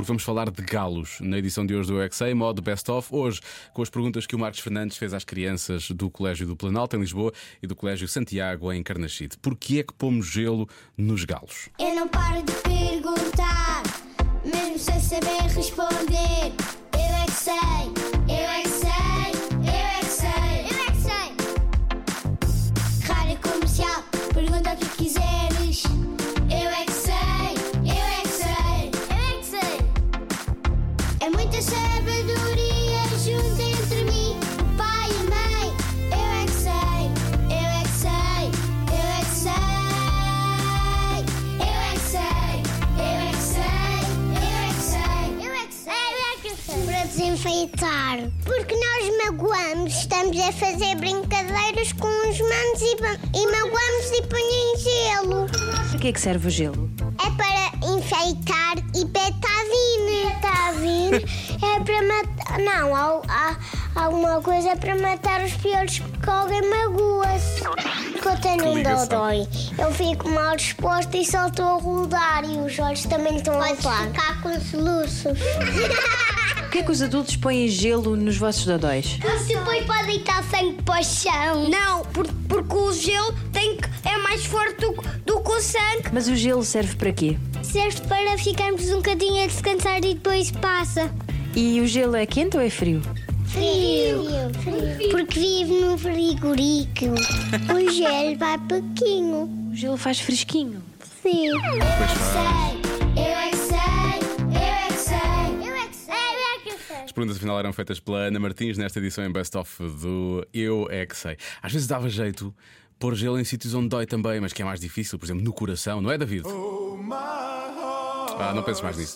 porque vamos falar de galos na edição de hoje do UXA, modo Best of. Hoje, com as perguntas que o Marcos Fernandes fez às crianças do Colégio do Planalto em Lisboa e do Colégio Santiago em Carnachide. Porquê é que pomos gelo nos galos? Eu não paro de perguntar, mesmo sem saber responder. Eu é que sei, desenfeitar. Porque nós magoamos, estamos a fazer brincadeiras com os manos e, e magoamos e põe em gelo. Para que é que serve o gelo? É para enfeitar e betadine. É para matar. Não, há, há, alguma coisa para matar os piores que alguém magoa-se. Porque eu tenho um dodói. Eu fico mal disposta e só estou a rodar e os olhos também estão a par. ficar com soluços. Por que é que os adultos põem gelo nos vossos dodóis? Porque depois pode deitar sangue para o chão. Não, por- porque sangue. Mas o gelo serve para quê? Serve para ficarmos um bocadinho a descansar e depois passa. E o gelo é quente ou é frio? Frio. Porque vive no frigorífico. o gelo vai pouquinho. O gelo faz fresquinho. Sim. Eu é que sei. Eu é que sei. Eu é que sei. Eu é que sei. Eu é que sei. As perguntas afinal eram feitas pela Ana Martins nesta edição em Best of do Eu É Que Sei. Às vezes dava jeito pôr gelo em sítios onde dói também, mas que é mais difícil, por exemplo, no coração, não é, David? Ah, não penses mais nisso.